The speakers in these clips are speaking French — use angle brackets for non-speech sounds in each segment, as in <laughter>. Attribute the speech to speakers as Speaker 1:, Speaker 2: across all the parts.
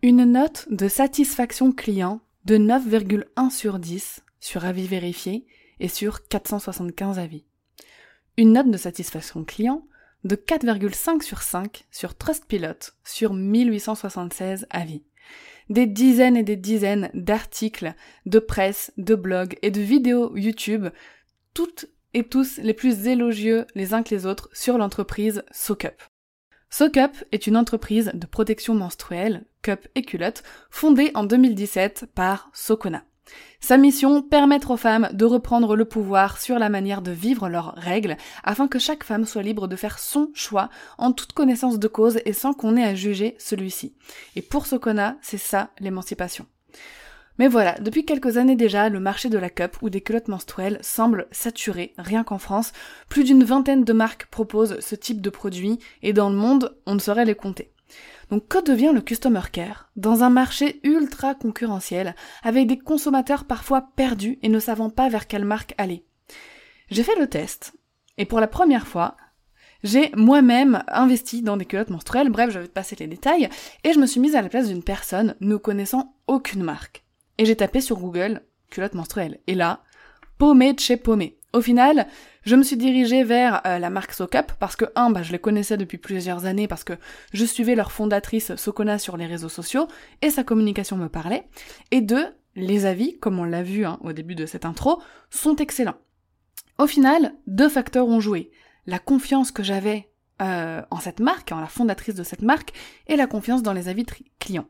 Speaker 1: Une note de satisfaction client de 9,1 sur 10 sur avis vérifié et sur 475 avis. Une note de satisfaction client de 4,5 sur 5 sur Trustpilot sur 1876 avis. Des dizaines et des dizaines d'articles, de presse, de blogs et de vidéos YouTube, toutes et tous les plus élogieux les uns que les autres sur l'entreprise SoCup. SoCup est une entreprise de protection menstruelle, cup et culotte, fondée en 2017 par Sokona. Sa mission, permettre aux femmes de reprendre le pouvoir sur la manière de vivre leurs règles, afin que chaque femme soit libre de faire son choix en toute connaissance de cause et sans qu'on ait à juger celui-ci. Et pour Sokona, c'est ça l'émancipation. Mais voilà, depuis quelques années déjà, le marché de la cup ou des culottes menstruelles semble saturé, rien qu'en France. Plus d'une vingtaine de marques proposent ce type de produit et dans le monde, on ne saurait les compter. Donc que devient le customer care? Dans un marché ultra concurrentiel avec des consommateurs parfois perdus et ne savant pas vers quelle marque aller. J'ai fait le test et pour la première fois, j'ai moi-même investi dans des culottes menstruelles, bref, je vais te passer les détails, et je me suis mise à la place d'une personne ne connaissant aucune marque et j'ai tapé sur Google culotte menstruelle. Et là, paumé de chez paumé. Au final, je me suis dirigée vers euh, la marque SoCup parce que un, bah, je les connaissais depuis plusieurs années parce que je suivais leur fondatrice Sokona sur les réseaux sociaux et sa communication me parlait. Et deux, les avis, comme on l'a vu hein, au début de cette intro, sont excellents. Au final, deux facteurs ont joué. La confiance que j'avais euh, en cette marque, en la fondatrice de cette marque, et la confiance dans les avis clients.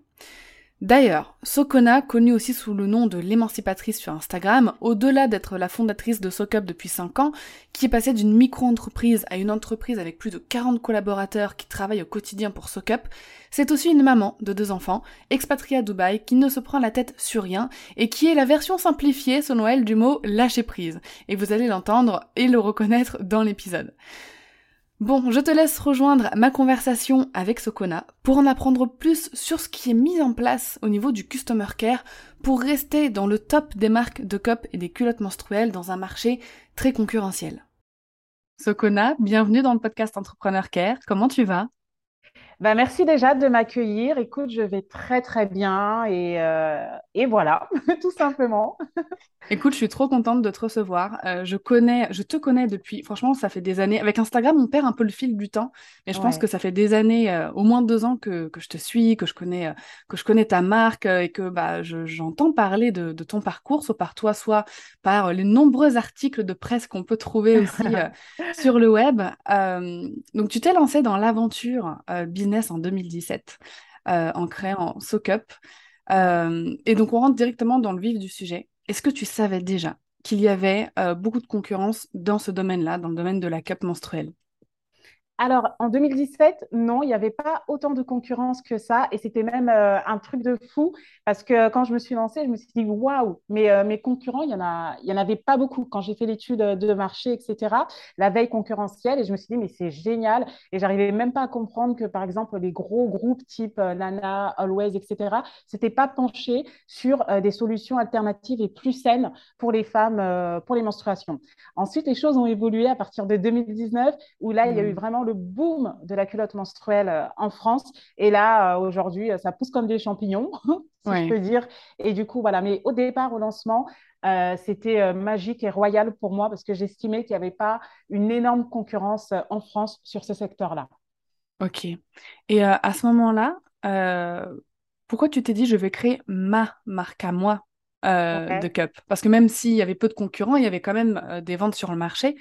Speaker 1: D'ailleurs, Sokona, connue aussi sous le nom de l'émancipatrice sur Instagram, au-delà d'être la fondatrice de SoCup depuis 5 ans, qui est passée d'une micro-entreprise à une entreprise avec plus de 40 collaborateurs qui travaillent au quotidien pour SoCup, c'est aussi une maman de deux enfants, expatriée à Dubaï, qui ne se prend la tête sur rien et qui est la version simplifiée, selon elle, du mot lâcher prise. Et vous allez l'entendre et le reconnaître dans l'épisode. Bon, je te laisse rejoindre ma conversation avec Sokona pour en apprendre plus sur ce qui est mis en place au niveau du customer care pour rester dans le top des marques de cup et des culottes menstruelles dans un marché très concurrentiel. Sokona, bienvenue dans le podcast Entrepreneur Care. Comment tu vas?
Speaker 2: Bah, merci déjà de m'accueillir. Écoute, je vais très très bien et, euh, et voilà, <laughs> tout simplement. <laughs>
Speaker 1: Écoute, je suis trop contente de te recevoir. Euh, je connais, je te connais depuis, franchement, ça fait des années. Avec Instagram, on perd un peu le fil du temps, mais je pense que ça fait des années, euh, au moins deux ans que, que, je te suis, que je connais, que je connais ta marque et que bah, j'entends parler de, de, ton parcours, soit par toi, soit par les nombreux articles de presse qu'on peut trouver aussi <laughs> sur le web. donc, tu t'es lancé dans l'aventure business en 2017 euh, en créant SoCup. Euh, et donc, on rentre directement dans le vif du sujet. Est-ce que tu savais déjà qu'il y avait euh, beaucoup de concurrence dans ce domaine-là, dans le domaine de la cup menstruelle?
Speaker 2: Alors, en 2017, non, il n'y avait pas autant de concurrence que ça. Et c'était même euh, un truc de fou parce que quand je me suis lancée, je me suis dit, waouh, mais euh, mes concurrents, il n'y en, a, y en avait pas beaucoup. Quand j'ai fait l'étude de marché, etc., la veille concurrentielle, et je me suis dit, mais c'est génial. Et j'arrivais même pas à comprendre que, par exemple, les gros groupes type euh, Nana, Always, etc., s'étaient pas penchés sur des solutions alternatives et plus saines pour les femmes, pour les menstruations. Ensuite, les choses ont évolué à partir de 2019, où là, il y a eu mmh. vraiment le boom de la culotte menstruelle euh, en France. Et là, euh, aujourd'hui, euh, ça pousse comme des champignons, <laughs> si je peux dire. Et du coup, voilà. Mais au départ, au lancement, c'était magique et royal pour moi parce que j'estimais qu'il n'y avait pas une énorme concurrence en France sur ce secteur-là.
Speaker 1: Ok. Et à ce moment-là, pourquoi tu t'es dit je vais créer ma marque à moi? De cup. Parce que même s'il y avait peu de concurrents, il y avait quand même des ventes sur le marché.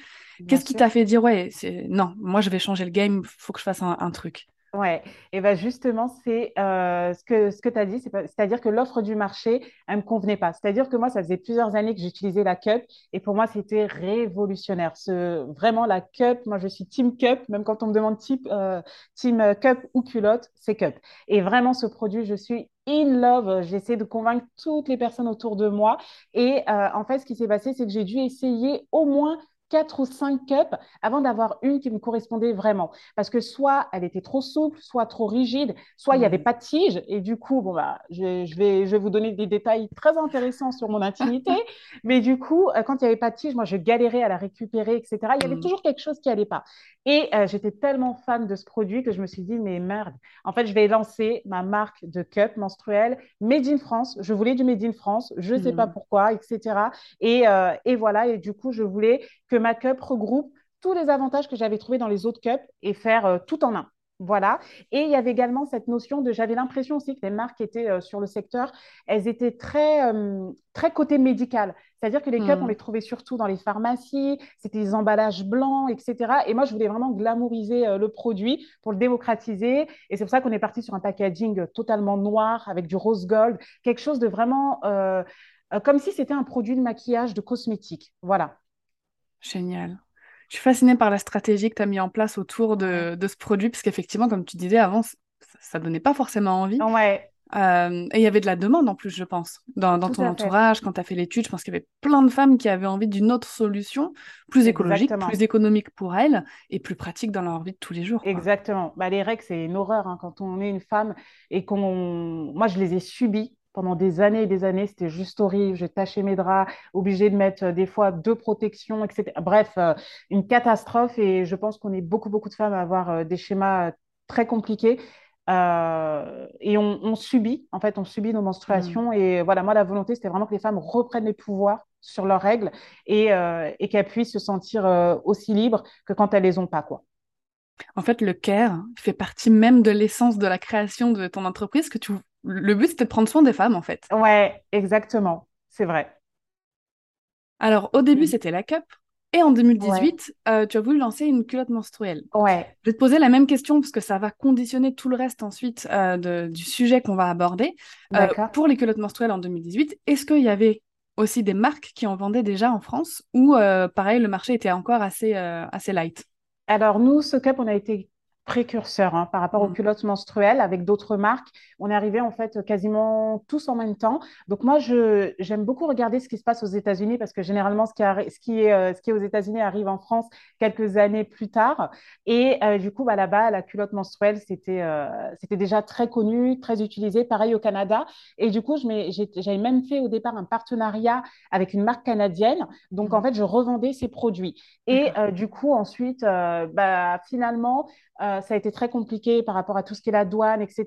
Speaker 1: Qu'est-ce qui t'a fait dire, ouais, non, moi je vais changer le game, il faut que je fasse un, truc?
Speaker 2: Ouais, et ben justement, c'est euh, ce que, ce tu as dit, c'est-à-dire que l'offre du marché, elle ne me convenait pas. C'est-à-dire que moi, ça faisait plusieurs années que j'utilisais la cup et pour moi, c'était révolutionnaire. Ce, vraiment, la cup, moi, je suis team cup, même quand on me demande euh, team euh, cup ou culotte, c'est cup. Et vraiment, ce produit, je suis in love. J'essaie de convaincre toutes les personnes autour de moi. Et en fait, ce qui s'est passé, c'est que j'ai dû essayer au moins quatre ou cinq cups avant d'avoir une qui me correspondait vraiment. Parce que soit elle était trop souple, soit trop rigide, soit il n'y avait
Speaker 1: Hmm.
Speaker 2: pas de tige. Et du coup, bon, bah, je, je vais, je vais vous donner des détails très intéressants sur mon intimité. <laughs> Mais du coup, euh, quand il n'y avait pas de tige, moi, je galérais à la récupérer, etc. Il y avait
Speaker 1: Hmm.
Speaker 2: toujours quelque chose qui n'allait pas. Et euh, j'étais tellement fan de ce produit que je me suis dit, mais merde, en fait, je vais lancer ma marque de cup menstruelle Made in France. Je voulais du Made in France, je ne sais pas
Speaker 1: Hmm.
Speaker 2: pourquoi, etc. Et, euh, et voilà, et du coup, je voulais que ma cup regroupe tous les avantages que j'avais trouvés dans les autres cups et faire euh, tout en un. Voilà. Et il y avait également cette notion de, j'avais l'impression aussi que les marques étaient euh, sur le secteur, elles étaient très, euh, très côté médical. C'est-à-dire que les cups, on
Speaker 1: Hmm.
Speaker 2: les trouvait surtout dans les pharmacies, c'était des emballages blancs, etc. Et moi, je voulais vraiment glamouriser euh, le produit pour le démocratiser. Et c'est pour ça qu'on est parti sur un packaging totalement noir avec du rose gold, quelque chose de vraiment comme si c'était un produit de maquillage, de cosmétique. Voilà.
Speaker 1: Génial. Je suis fascinée par la stratégie que tu as mis en place autour de, de ce produit, parce qu'effectivement, comme tu disais avant, ça donnait pas forcément envie.
Speaker 2: Ouais,
Speaker 1: Euh, et il y avait de la demande en plus, je pense. Dans, ton
Speaker 2: fait.
Speaker 1: entourage, quand tu as fait l'étude, je pense qu'il y avait plein de femmes qui avaient envie d'une autre solution, plus écologique, plus économique pour elles et plus pratique dans leur vie de tous les jours, quoi.
Speaker 2: Exactement. Bah, les règles, c'est une horreur hein, quand on est une femme et qu'on... Moi, je les ai subies pendant des années et des années. C'était juste horrible. J'ai taché mes draps, obligée de mettre euh, des fois deux protections, etc. Bref, euh, une catastrophe. Et je pense qu'on est beaucoup, beaucoup de femmes à avoir euh, des schémas très compliqués. Euh, et on, on subit, en fait, on subit nos menstruations. Et voilà, moi, la volonté, c'était vraiment que les femmes reprennent les pouvoirs sur leurs règles et, euh, et qu'elles puissent se sentir euh, aussi libres que quand elles les ont pas, quoi.
Speaker 1: En fait, le care fait partie même de l'essence de la création de ton entreprise, que tu... le but, c'était de prendre soin des femmes, en fait.
Speaker 2: Ouais, exactement. C'est vrai.
Speaker 1: Alors, au début,
Speaker 2: Mm.
Speaker 1: c'était la cup. Et en
Speaker 2: Ouais,
Speaker 1: 2018, euh, tu as voulu lancer une culotte menstruelle.
Speaker 2: ouais,
Speaker 1: Je vais te poser la même question parce que ça va conditionner tout le reste ensuite euh, de- du sujet qu'on va aborder. Euh, pour les culottes menstruelles en 2018, est-ce qu'il y avait aussi des marques qui en vendaient déjà en France ou euh, pareil, le marché était encore assez, assez light?
Speaker 2: Alors, nous, ce Cup, on a été précurseur hein, par rapport aux
Speaker 1: Mm.
Speaker 2: culottes menstruelles avec d'autres marques. On est arrivé en fait quasiment tous en même temps. Donc moi, j'aime beaucoup regarder ce qui se passe aux États-Unis parce que généralement, ce qui, ce qui est, euh, ce qui est aux États-Unis arrive en France quelques années plus tard. Et euh, du coup, bah, là-bas, la culotte menstruelle, c'était euh, c'était déjà très connu, très utilisé. Pareil au Canada. Et du coup, j'avais même fait au départ un partenariat avec une marque canadienne. Donc en
Speaker 1: Mm.
Speaker 2: fait, je revendais ces produits. Et euh, du coup, ensuite, bah, finalement, euh, ça a été très compliqué par rapport à tout ce qui est la douane, etc.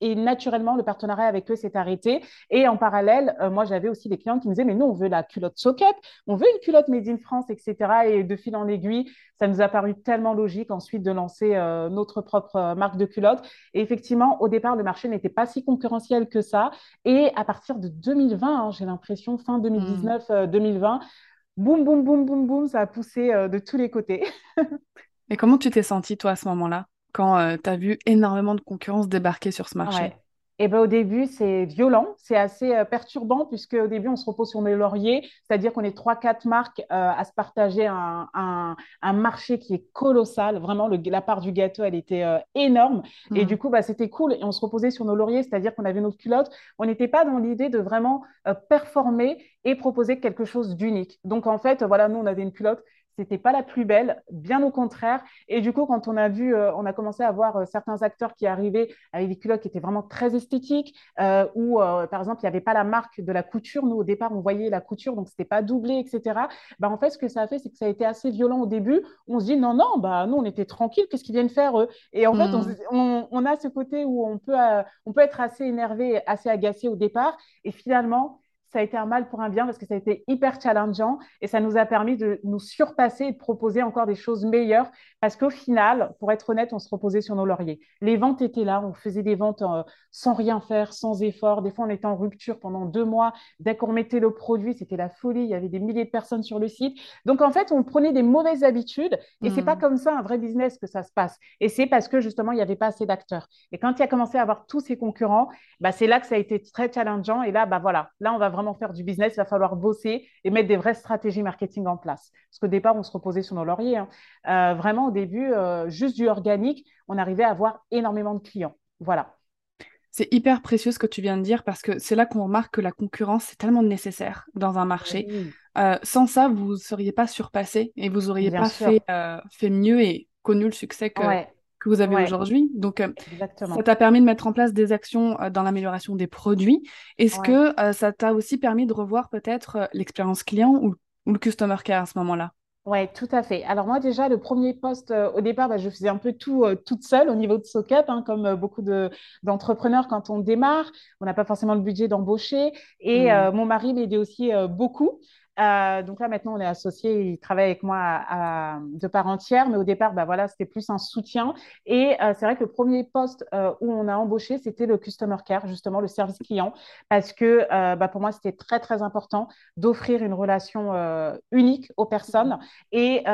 Speaker 2: Et, et naturellement, le partenariat avec eux s'est arrêté. Et en parallèle, euh, moi, j'avais aussi des clients qui me disaient, mais nous, on veut la culotte Socket, on veut une culotte Made in France, etc. Et de fil en aiguille, ça nous a paru tellement logique ensuite de lancer euh, notre propre euh, marque de culotte. Et effectivement, au départ, le marché n'était pas si concurrentiel que ça. Et à partir de 2020, hein, j'ai l'impression, fin
Speaker 1: Mm.
Speaker 2: 2019, euh, 2020, boum, boum, boum, boum, boum, ça a poussé de tous les côtés. <laughs>
Speaker 1: Et comment tu t'es sentie, toi, à ce moment-là, quand tu as vu énormément de concurrence débarquer sur ce marché?
Speaker 2: Ouais. Et ben, au début, c'est violent, c'est assez euh, perturbant, puisque au début, on se repose sur nos lauriers, c'est-à-dire qu'on est trois, quatre marques euh, à se partager un, un, un marché qui est colossal. Vraiment, le- la part du gâteau, elle était euh, énorme. Et
Speaker 1: Mm.
Speaker 2: du coup, bah, c'était cool. Et on se reposait sur nos lauriers, c'est-à-dire qu'on avait notre culotte. On n'était pas dans l'idée de vraiment euh, performer et proposer quelque chose d'unique. Donc, en fait, voilà, nous, on avait une culotte. C'était pas la plus belle, bien au contraire. Et du coup, quand on a vu, euh, on a commencé à voir euh, certains acteurs qui arrivaient avec des culottes qui étaient vraiment très esthétiques, euh, où, euh, par exemple, il n'y avait pas la marque de la couture. Nous, au départ, on voyait la couture, donc c'était pas doublé, etc. Bah, en fait, ce que ça a fait, c'est que ça a été assez violent au début. On se dit, non, non, bah, nous, on était tranquille, qu'est-ce qu'ils viennent faire, eux? Et en fait, on,
Speaker 1: Mm.
Speaker 2: on, on a ce côté où on peut, on peut être assez énervé, assez agacé au départ, et finalement, ça a été un mal pour un bien parce que ça a été hyper challengeant et ça nous a permis de nous surpasser et de proposer encore des choses meilleures parce qu'au final, pour être honnête, on se reposait sur nos lauriers. Les ventes étaient là, on faisait des ventes euh, sans rien faire, sans effort. Des fois, on était en rupture pendant deux mois. Dès qu'on mettait le produit, c'était la folie. Il y avait des milliers de personnes sur le site. Donc, en fait, on prenait des mauvaises habitudes et c'est pas hmm. comme ça un vrai business que ça se passe. Et c'est parce que justement, il n'y avait pas assez d'acteurs. Et quand il a commencé à avoir tous ces concurrents, bah, c'est là que ça a été très challengeant. Et là, bah, voilà, là, on va vraiment faire du business. Il va falloir bosser et mettre des vraies stratégies marketing en place. Parce qu'au départ, on se reposait sur nos lauriers. Hein. Euh, vraiment, au début, euh, juste du organique, on arrivait à avoir énormément de clients. Voilà.
Speaker 1: C'est hyper précieux ce que tu viens de dire parce que c'est là qu'on remarque que la concurrence est tellement nécessaire dans un marché. Euh, sans ça, vous ne seriez pas surpassé et vous n'auriez pas fait, fait, mieux et connu le succès que, que vous avez aujourd'hui. Donc, euh, ça t'a permis de mettre en place des actions euh, dans l'amélioration des produits. Est-ce que euh, ça t'a aussi permis de revoir peut-être l'expérience client ou, le customer care à ce moment-là?
Speaker 2: Oui, tout à fait. Alors moi déjà, le premier poste, au départ, bah, je faisais un peu tout toute seule au niveau de SOCUP, hein, comme beaucoup d'entrepreneurs quand on démarre. On n'a pas forcément le budget d'embaucher. Et mmh. mon mari m'aidait aussi beaucoup. Euh, donc là, maintenant, on est associés. Il travaille avec moi de part entière. Mais au départ, bah, voilà, c'était plus un soutien. Et euh, c'est vrai que le premier poste euh, où on a embauché, c'était le Customer Care, justement, le service client. Parce que bah, pour moi, c'était très, très important d'offrir une relation unique aux personnes. Et,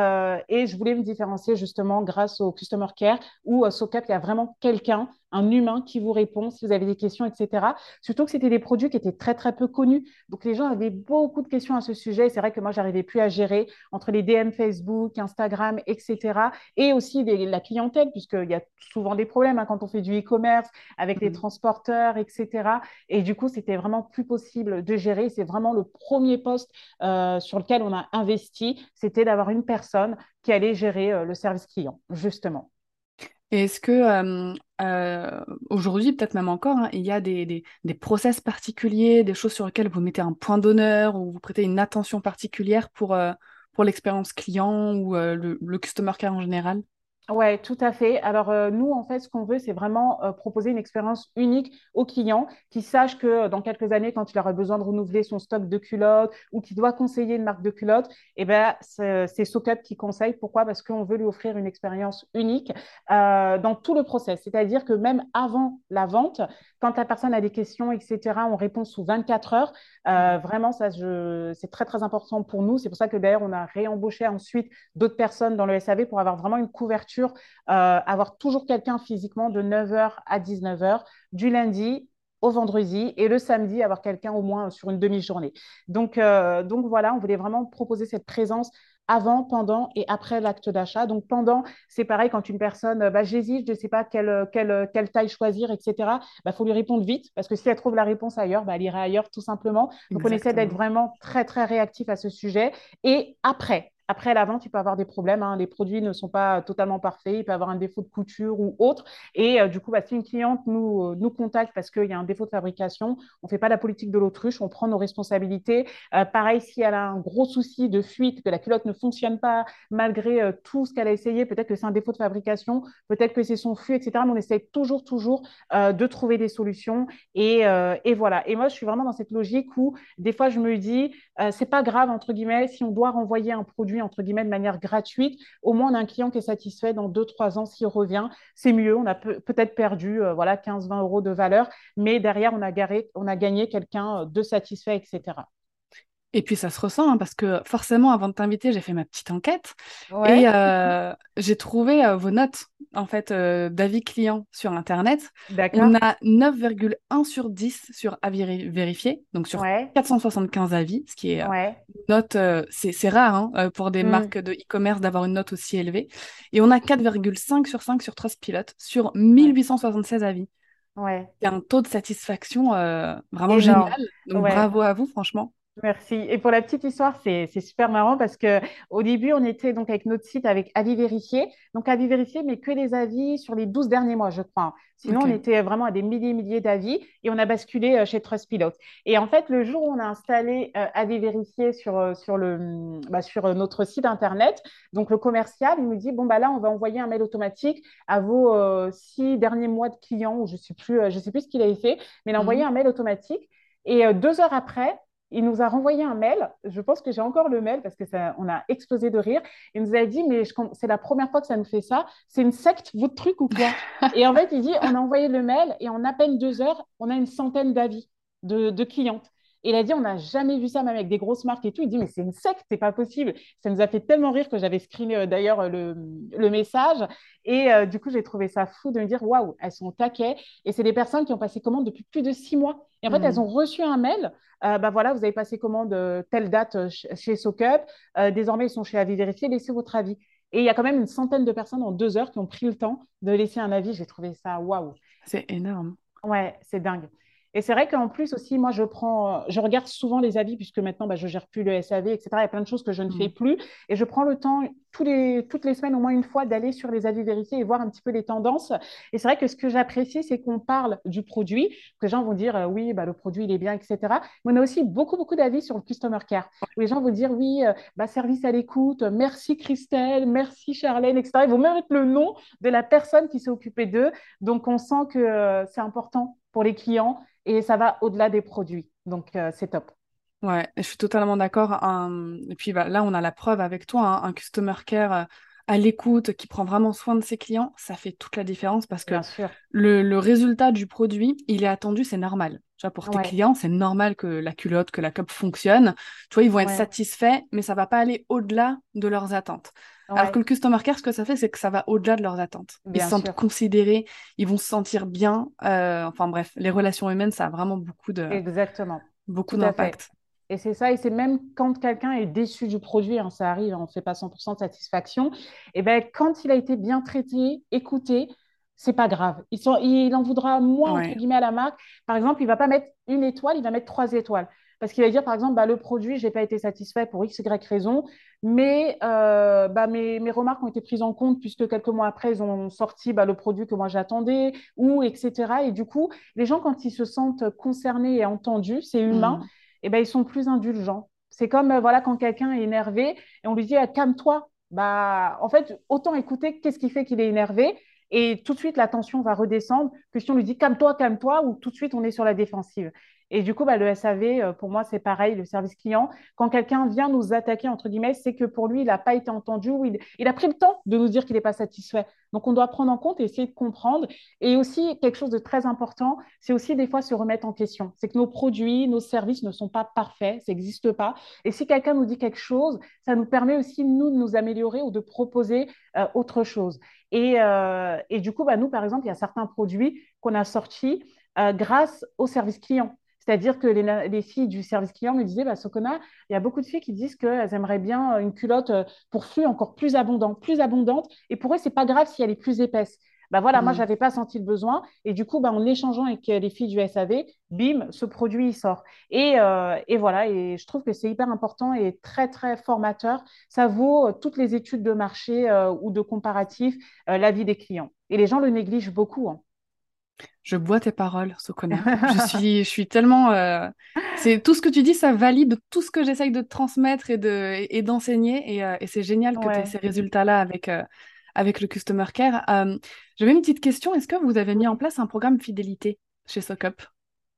Speaker 2: et je voulais me différencier, justement, grâce au Customer Care, où SOCAP, il y a vraiment quelqu'un un humain qui vous répond si vous avez des questions, etc. Surtout que c'était des produits qui étaient très, très peu connus. Donc, les gens avaient beaucoup de questions à ce sujet. C'est vrai que moi, j'arrivais plus à gérer entre les DM Facebook, Instagram, etc. Et aussi la clientèle, puisqu'il y a souvent des problèmes hein, quand on fait du e-commerce avec les mmh. transporteurs, etc. Et du coup, c'était vraiment plus possible de gérer. C'est vraiment le premier poste euh, sur lequel on a investi. C'était d'avoir une personne qui allait gérer euh, le service client, justement.
Speaker 1: Est-ce que euh, euh, aujourd'hui, peut-être même encore, hein, il y a des, des, process particuliers, des choses sur lesquelles vous mettez un point d'honneur ou vous prêtez une attention particulière pour, euh, l'expérience client ou le, le, customer care en général
Speaker 2: oui, tout à fait. Alors, euh, nous, en fait, ce qu'on veut, c'est vraiment euh, proposer une expérience unique aux clients qui sachent que euh, dans quelques années, quand il aura besoin de renouveler son stock de culottes ou qu'il doit conseiller une marque de culottes, eh ben, c'est SoCup qui conseille. Pourquoi? Parce qu'on veut lui offrir une expérience unique dans tout le process. C'est-à-dire que même avant la vente, quand la personne a des questions, etc., on répond sous 24 heures. vraiment, ça, c'est très, très important pour nous. C'est pour ça que d'ailleurs, on a réembauché ensuite d'autres personnes dans le SAV pour avoir vraiment une couverture euh, avoir toujours quelqu'un physiquement de 9h à 19h, du lundi au vendredi et le samedi, avoir quelqu'un au moins sur une demi-journée. Donc, euh, donc voilà, on voulait vraiment proposer cette présence avant, pendant et après l'acte d'achat. Donc pendant, c'est pareil quand une personne, bah, j'hésite, je ne sais pas quelle, quelle, quelle, taille choisir, etc. Il bah, faut lui répondre vite parce que si elle trouve la réponse ailleurs, bah, elle ira ailleurs tout simplement. Donc on essaie d'être vraiment très très réactif à ce sujet. Et après, après la vente, il peut avoir des problèmes. Hein. Les produits ne sont pas totalement parfaits. Il peut avoir un défaut de couture ou autre. Et euh, du coup, bah, si une cliente nous, euh, nous contacte parce qu'il y a un défaut de fabrication, on ne fait pas la politique de l'autruche, on prend nos responsabilités. Euh, pareil, si elle a un gros souci de fuite, que la culotte ne fonctionne pas malgré tout ce qu'elle a essayé, peut-être que c'est un défaut de fabrication, peut-être que c'est son flux, etc. Mais on essaie toujours, toujours de trouver des solutions. Et, et, voilà. Et moi, je suis vraiment dans cette logique où des fois, je me dis, c'est pas grave, entre guillemets, si on doit renvoyer un entre guillemets, de manière gratuite, au moins on a un client qui est satisfait dans 2-3 ans s'il revient. C'est mieux, on a peut-être perdu euh, voilà, 15-20 euros de valeur, mais derrière, on a, garé, on a gagné quelqu'un de satisfait, etc.
Speaker 1: Et puis ça se ressent hein, parce que forcément, avant de t'inviter, j'ai fait ma petite enquête et euh, j'ai trouvé euh, vos notes en fait euh, d'avis clients sur Internet. On a 9,1 sur 10 sur avis vérifié, donc sur 475 avis, ce qui est une note, c'est rare hein, pour des mm. marques de e-commerce d'avoir une note aussi élevée. Et on a 4,5 sur 5 sur Trustpilot sur 1876 avis. Ouais. C'est un taux de satisfaction vraiment génial. Donc bravo à vous, franchement.
Speaker 2: Merci. Et pour la petite histoire, c'est super marrant parce que au début, on était donc avec notre site avec avis vérifié. Donc avis vérifié, mais que les avis sur les 12 derniers mois, je crois. Sinon, on était vraiment à des milliers et milliers d'avis et on a basculé euh, chez Trustpilot. Et en fait, le jour où on a installé euh, avis vérifié sur, euh, sur, le, bah, sur notre site internet, donc le commercial, il nous dit bon bah là, on va envoyer un mail automatique à vos six derniers mois de clients ou je sais plus, je sais plus ce qu'il avait fait, mais il a envoyé mhm. un mail automatique. Et deux heures après, il nous a renvoyé un mail. Je pense que j'ai encore le mail parce que ça, on a explosé de rire. Il nous a dit, mais c'est la première fois que ça nous fait ça. C'est une secte, votre truc ou quoi? <laughs> Et en fait, il dit, on a envoyé le mail et en à peine deux heures, on a une centaine d'avis de, de clientes. Et il a dit, on n'a jamais vu ça, même avec des grosses marques et tout. Il dit, mais c'est une secte, c'est pas possible. Ça nous a fait tellement rire que j'avais screené euh, d'ailleurs euh, le, le, message. Et euh, du coup, j'ai trouvé ça fou de me dire, waouh, elles sont taquées. Et c'est des personnes qui ont passé commande depuis plus de six mois. Et en fait, elles mmh. ont reçu un mail. bah voilà, vous avez passé commande telle date chez SoCup. désormais, ils sont chez Avis Vérifié. Laissez votre avis. Et il y a quand même une centaine de personnes en deux heures qui ont pris le temps de laisser un avis. J'ai trouvé ça waouh.
Speaker 1: C'est énorme.
Speaker 2: Ouais, c'est dingue. Et c'est vrai qu'en plus aussi, moi, je prends, je regarde souvent les avis puisque maintenant, bah, je gère plus le SAV, etc. Il y a plein de choses que je ne fais mmh. plus. Et je prends le temps tous les, toutes les semaines, au moins une fois, d'aller sur les avis vérifiés et voir un petit peu les tendances. Et c'est vrai que ce que j'apprécie, c'est qu'on parle du produit, que les gens vont dire, euh, oui, bah, le produit, il est bien, etc. Mais on a aussi beaucoup, beaucoup d'avis sur le customer care, où les gens vont dire, oui, euh, bah, service à l'écoute, merci Christelle, merci Charlène, etc. Ils vont même mettre le nom de la personne qui s'est occupée d'eux. Donc, on sent que euh, c'est important pour les clients et ça va au-delà des produits. Donc, euh, c'est top.
Speaker 1: Ouais, je suis totalement d'accord. Et puis bah, là, on a la preuve avec toi, hein, un customer care euh, à l'écoute, qui prend vraiment soin de ses clients, ça fait toute la différence parce que le, résultat du produit, il est attendu, c'est normal. Tu vois, pour tes clients, c'est normal que la culotte, que la cup fonctionne. Tu vois, ils vont être satisfaits, mais ça va pas aller au-delà de leurs attentes. Alors que le customer care, ce que ça fait, c'est que ça va au-delà de leurs attentes. ils se sentent considérés, ils vont se sentir bien. Euh, enfin bref, les relations humaines, ça a vraiment beaucoup de...
Speaker 2: Exactement.
Speaker 1: Beaucoup d'impact.
Speaker 2: Et c'est ça, et c'est même quand quelqu'un est déçu du produit, hein, ça arrive, on ne fait pas 100% de satisfaction, et ben quand il a été bien traité, écouté, c'est pas grave. Il, il en voudra moins, entre guillemets, à la marque. Par exemple, il va pas mettre une étoile, il va mettre trois étoiles. Parce qu'il va dire, par exemple, bah, le produit, je n'ai pas été satisfait pour X, Y raison, mais euh, bah, mes, mes, remarques ont été prises en compte puisque quelques mois après, ils ont sorti bah, le produit que moi j'attendais, ou etc. Et du coup, les gens, quand ils se sentent concernés et entendus, c'est humain, mm. et eh ben, ils sont plus indulgents. C'est comme euh, voilà, quand quelqu'un est énervé et on lui dit, ah, calme-toi. Bah, en fait, autant écouter qu'est-ce qui fait qu'il est énervé et tout de suite la tension va redescendre que si on lui dit calme-toi, calme-toi, ou tout de suite on est sur la défensive. Et du coup, bah, le SAV, euh, pour moi, c'est pareil, le service client. Quand quelqu'un vient nous attaquer, entre guillemets, c'est que pour lui, il n'a pas été entendu ou il, a pris le temps de nous dire qu'il n'est pas satisfait. Donc, on doit prendre en compte et essayer de comprendre. Et aussi, quelque chose de très important, c'est aussi des fois se remettre en question. C'est que nos produits, nos services ne sont pas parfaits, ça n'existe pas. Et si quelqu'un nous dit quelque chose, ça nous permet aussi, nous, de nous améliorer ou de proposer euh, autre chose. Et, euh, du coup, bah, nous, par exemple, il y a certains produits qu'on a sortis grâce au service client. C'est-à-dire que les, filles du service client me disaient, bah, Sokona, il y a beaucoup de filles qui disent qu'elles aimeraient bien une culotte euh, pour flux encore plus abondante, plus abondante. Et pour eux, c'est pas grave si elle est plus épaisse. Bah voilà, moi, je mmh. n'avais pas senti le besoin. Et du coup, bah, en échangeant avec euh, les filles du SAV, bim, ce produit, il sort. Et, euh, et voilà, et je trouve que c'est hyper important et très, très formateur. Ça vaut toutes les études de marché ou de comparatif, l'avis des clients. Et les gens le négligent beaucoup. Hein.
Speaker 1: Je bois tes paroles, Sokona. je <laughs> suis, je suis tellement. Euh, c'est tout ce que tu dis, ça valide tout ce que j'essaye de transmettre et de et d'enseigner, et, euh, et c'est génial que tu aies ces résultats-là avec euh, avec le customer care. J'avais une petite question. Est-ce que vous avez mis en place un programme fidélité chez SoCup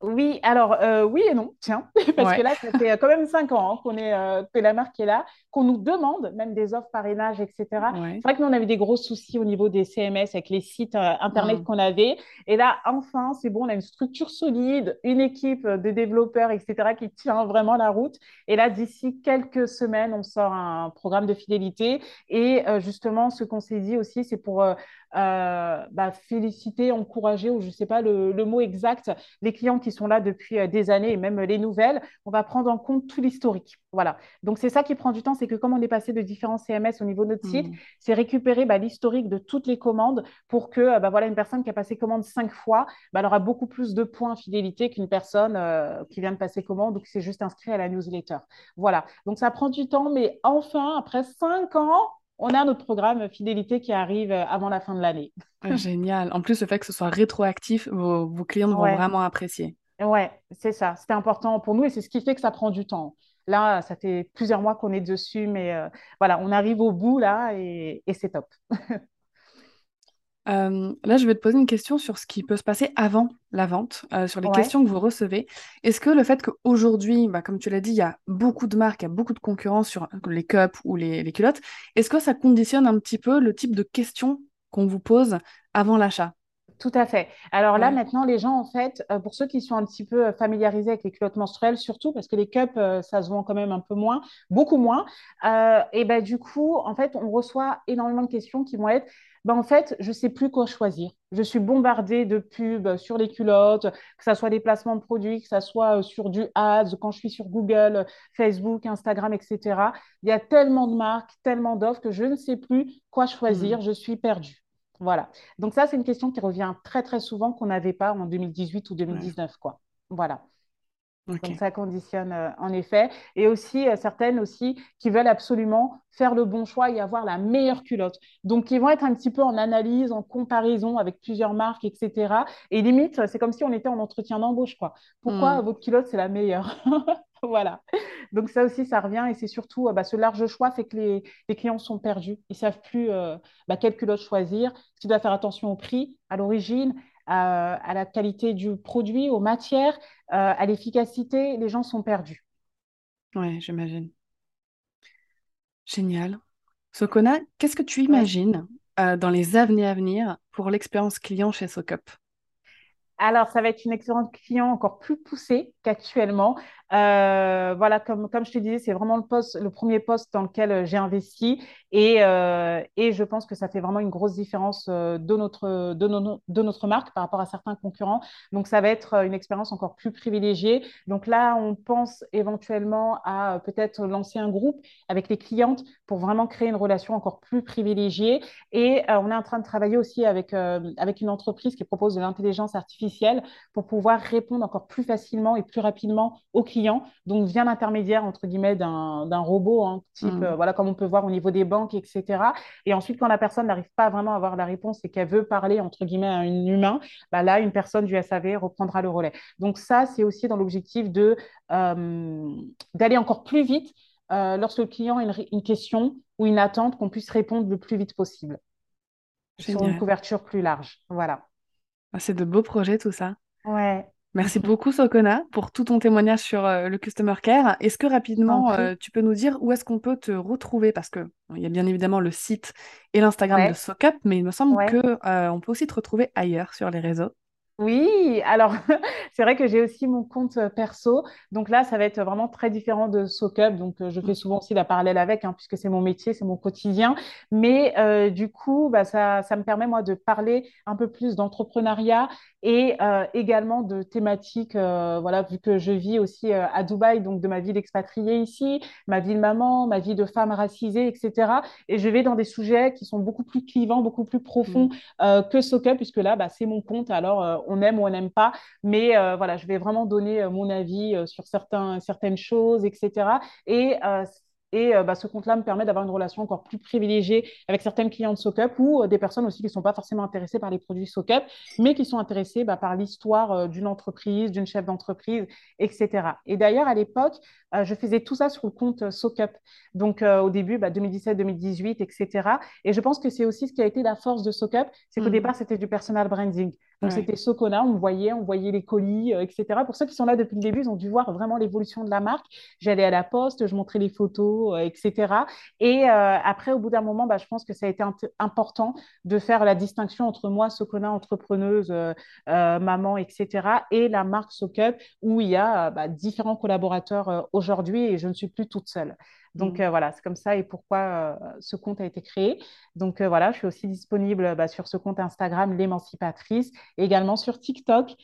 Speaker 2: oui, alors euh, oui et non, tiens, <laughs> parce que là, ça fait quand même cinq ans hein, qu'on est, euh, que la marque est là, qu'on nous demande même des offres parrainage, etc. C'est vrai que nous, on avait des gros soucis au niveau des CMS avec les sites euh, Internet qu'on avait. Et là, enfin, c'est bon, on a une structure solide, une équipe de développeurs, etc., qui tient vraiment la route. Et là, d'ici quelques semaines, on sort un programme de fidélité. Et justement, ce qu'on s'est dit aussi, c'est pour euh, bah, féliciter, encourager, ou je ne sais pas le, mot exact, les clients qui sont là depuis euh, des années et même les nouvelles. On va prendre en compte tout l'historique. Voilà. Donc, c'est ça qui prend du temps, c'est que comme on est passé de différents CMS au niveau de notre site, mmh. c'est récupérer bah, l'historique de toutes les commandes pour que euh, bah, voilà, une personne qui a passé commande cinq fois, bah, elle aura beaucoup plus de points fidélité qu'une personne qui vient de passer commande ou qui s'est juste inscrit à la newsletter. Voilà. Donc, ça prend du temps, mais enfin, après cinq ans, on a notre programme fidélité qui arrive euh, avant la fin de l'année.
Speaker 1: Génial. En plus, le fait que ce soit rétroactif, vos, clients vont vraiment apprécier.
Speaker 2: Ouais, c'est ça. C'était important pour nous et c'est ce qui fait que ça prend du temps. Là, ça fait plusieurs mois qu'on est dessus, mais euh, voilà, on arrive au bout là et, c'est top. <laughs>
Speaker 1: Euh, là, je vais te poser une question sur ce qui peut se passer avant la vente, euh, sur les
Speaker 2: Ouais.
Speaker 1: questions que vous recevez. Est-ce que le fait qu'aujourd'hui, bah, comme tu l'as dit, il y a beaucoup de marques, il y a beaucoup de concurrence sur les cups ou les, les culottes, est-ce que ça conditionne un petit peu le type de questions qu'on vous pose avant l'achat?
Speaker 2: Tout à fait. Alors là,
Speaker 1: Ouais.
Speaker 2: maintenant, les gens, en fait, euh, pour ceux qui sont un petit peu euh, familiarisés avec les culottes menstruelles, surtout parce que les cups, euh, ça se vend quand même un peu moins, beaucoup moins. et ben du coup, en fait, on reçoit énormément de questions qui vont être, ben, en fait, je ne sais plus quoi choisir. Je suis bombardée de pubs sur les culottes, que ce soit des placements de produits, que ce soit euh, sur du ads, quand je suis sur Google, Facebook, Instagram, etc. Il y a tellement de marques, tellement d'offres que je ne sais plus quoi choisir. Je suis perdue. Voilà. Donc ça, c'est une question qui revient très, très souvent qu'on n'avait pas en 2018 ou
Speaker 1: Ouais.
Speaker 2: 2019, quoi. Voilà. Donc
Speaker 1: Ok.
Speaker 2: ça conditionne euh, en effet. Et aussi euh, certaines aussi qui veulent absolument faire le bon choix et avoir la meilleure culotte. Donc qui vont être un petit peu en analyse, en comparaison avec plusieurs marques, etc. Et limite, c'est comme si on était en entretien d'embauche, quoi. Pourquoi
Speaker 1: Hmm.
Speaker 2: votre culotte, c'est la meilleure? <laughs> Voilà. Donc ça aussi, ça revient et c'est surtout euh, bah, ce large choix fait que les, les clients sont perdus. Ils ne savent plus bah, quelle culotte choisir. Tu dois faire attention au prix, à l'origine, à, à la qualité du produit, aux matières, euh, à l'efficacité. Les gens sont perdus.
Speaker 1: Ouais, j'imagine. Génial. Sokona, qu'est-ce que tu imagines euh, dans les années à venir pour l'expérience client chez Socup?
Speaker 2: Alors, ça va être une expérience client encore plus poussée qu'actuellement. Euh, voilà, comme, je te disais, c'est vraiment le poste, le premier poste dans lequel euh, j'ai investi et, euh, et je pense que ça fait vraiment une grosse différence de notre, marque par rapport à certains concurrents. Donc, ça va être une expérience encore plus privilégiée. Donc là, on pense éventuellement à peut-être lancer un groupe avec les clientes pour vraiment créer une relation encore plus privilégiée. Et on est en train de travailler aussi avec une entreprise qui propose de l'intelligence artificielle pour pouvoir répondre encore plus facilement et plus rapidement aux clients. Donc, via l'intermédiaire, entre guillemets, d'un robot, hein, type,
Speaker 1: Hmm.
Speaker 2: euh, voilà, comme on peut voir au niveau des banques, etc. Et ensuite, quand la personne n'arrive pas vraiment à avoir la réponse et qu'elle veut parler, entre guillemets, à un humain, bah là, une personne du SAV reprendra le relais. Donc, ça, c'est aussi dans l'objectif euh, d'aller encore plus vite euh, lorsque le client a une, une question ou une attente, qu'on puisse répondre le plus vite possible sur une couverture plus large. Voilà.
Speaker 1: Ah, C'est de beaux projets tout ça.
Speaker 2: Ouais,
Speaker 1: Merci beaucoup Sokona pour tout ton témoignage sur euh, le Customer Care. Est-ce que rapidement euh, tu peux nous dire où est-ce qu'on peut te retrouver? Parce que bon, il y a bien évidemment le site et l'Instagram de Socup, mais il me semble
Speaker 2: ouais.
Speaker 1: que euh, on peut aussi te retrouver ailleurs sur les réseaux.
Speaker 2: Oui, alors <laughs> c'est vrai que j'ai aussi mon compte perso. Donc là, ça va être vraiment très différent de SoCup. Donc je fais souvent aussi la parallèle avec, hein, puisque c'est mon métier, c'est mon quotidien. Mais euh, du coup, bah, ça, ça me permet moi de parler un peu plus d'entrepreneuriat et euh, également de thématiques, euh, voilà, vu que je vis aussi euh, à Dubaï, donc de ma vie d'expatriée ici, ma vie de maman, ma vie de femme racisée, etc. Et je vais dans des sujets qui sont beaucoup plus clivants, beaucoup plus profonds
Speaker 1: Mm.
Speaker 2: euh, que Soka, puisque là, bah, c'est mon compte. Alors, euh, on aime ou on n'aime pas. Mais euh, voilà, je vais vraiment donner mon avis euh, sur certains, certaines choses, etc. Et, euh, et euh, bah, ce compte-là me permet d'avoir une relation encore plus privilégiée avec certaines clientes SoCup ou euh, des personnes aussi qui ne sont pas forcément intéressées par les produits SoCup, mais qui sont intéressées bah, par l'histoire euh, d'une entreprise, d'une chef d'entreprise, etc. Et d'ailleurs, à l'époque, je faisais tout ça sur le compte SoCup. Donc, au début, bah, 2017-2018, etc. Et je pense que c'est aussi ce qui a été la force de SoCup, c'est qu'au
Speaker 1: Mm.
Speaker 2: départ, c'était du personal branding. Donc,
Speaker 1: Ouais.
Speaker 2: c'était Socona, on me voyait, on voyait les colis, euh, etc. Pour ceux qui sont là depuis le début, ils ont dû voir vraiment l'évolution de la marque. J'allais à la poste, je montrais les photos, euh, etc. Et euh, après, au bout d'un moment, bah, je pense que ça a été important de faire la distinction entre moi, Socona, entrepreneuse, euh, euh, maman, etc., et la marque SoCup, où il y a euh, bah, différents collaborateurs euh, aujourd'hui et je ne suis plus toute seule. Donc
Speaker 1: Mm.
Speaker 2: euh, voilà, c'est comme ça et pourquoi euh, ce compte a été créé. Donc euh, voilà, je suis aussi disponible bah, sur ce compte Instagram, l'émancipatrice, et également sur TikTok,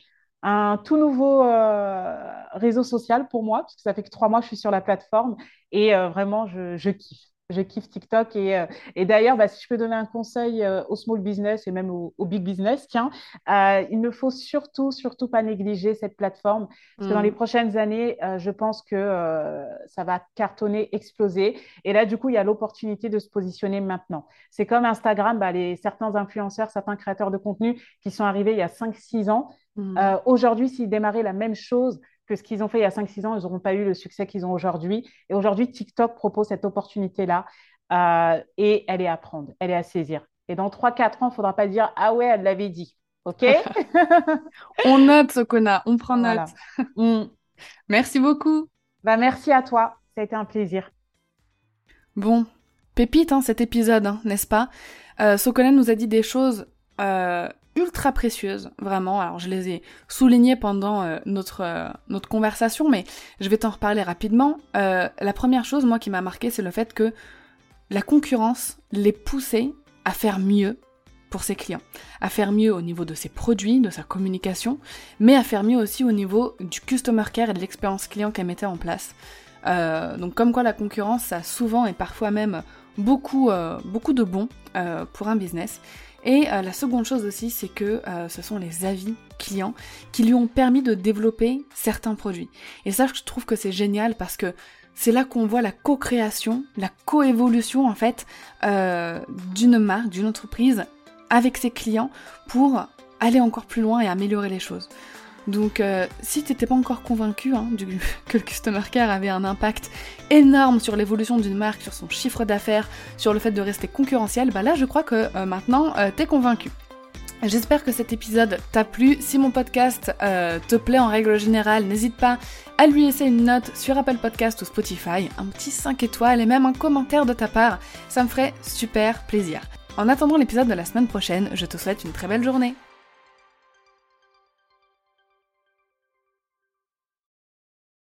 Speaker 2: un tout nouveau euh, réseau social pour moi, parce que ça fait que trois mois que je suis sur la plateforme et euh, vraiment, je, je kiffe. Je kiffe TikTok et, euh, et d'ailleurs, bah, si je peux donner un conseil euh, au small business et même au, au big business, tiens, euh, il ne faut surtout, surtout pas négliger cette plateforme parce que dans les
Speaker 1: Mm.
Speaker 2: prochaines années, euh, je pense que euh, ça va cartonner, exploser. Et là, du coup, il y a l'opportunité de se positionner maintenant. C'est comme Instagram, bah, les, certains influenceurs, certains créateurs de contenu qui sont arrivés il y a cinq, six ans.
Speaker 1: Mm.
Speaker 2: Aujourd'hui, s'ils démarraient la même chose que ce qu'ils ont fait il y a cinq, six ans, ils n'auront pas eu le succès qu'ils ont aujourd'hui. Et aujourd'hui, TikTok propose cette opportunité-là euh, et elle est à prendre, elle est à saisir. Et dans 3-4 ans, il ne faudra pas dire Ah ouais, elle l'avait dit. OK? <laughs>
Speaker 1: On note, Sokona, on prend note. Mm. <laughs> Merci beaucoup.
Speaker 2: Bah, merci à toi. Ça a été un plaisir.
Speaker 1: Bon, pépite hein, cet épisode, hein, n'est-ce pas? Euh, Sokona nous a dit des choses euh, ultra précieuses, vraiment. Alors je les ai soulignées pendant euh, notre, euh, notre conversation, mais je vais t'en reparler rapidement. la première chose, moi, qui m'a marqué, c'est le fait que la concurrence les poussait à faire mieux pour ses clients, à faire mieux au niveau de ses produits, de sa communication, mais à faire mieux aussi au niveau du customer care et de l'expérience client qu'elle mettait en place. Euh, donc comme quoi la concurrence, ça a souvent et parfois même beaucoup, euh, de euh, pour un business. Et la seconde chose aussi, c'est que ce sont les avis clients qui lui ont permis de développer certains produits. Et ça, je trouve que c'est génial parce que c'est là qu'on voit la co-création, la co-évolution en fait d'une marque, d'une entreprise avec ses clients pour aller encore plus loin et améliorer les choses. Donc euh, si t'étais pas encore convaincu hein, <laughs> que le Customer Care avait un impact énorme sur l'évolution d'une marque, sur son chiffre d'affaires, sur le fait de rester concurrentiel, bah là je crois que euh, maintenant euh, t'es convaincu. J'espère que cet épisode t'a plu. Si mon podcast te plaît en règle générale, n'hésite pas à lui laisser une note sur Apple Podcast ou Spotify, un petit 5 étoiles et même un commentaire de ta part. Ça me ferait super plaisir. En attendant l'épisode de la semaine prochaine, je te souhaite une très belle journée.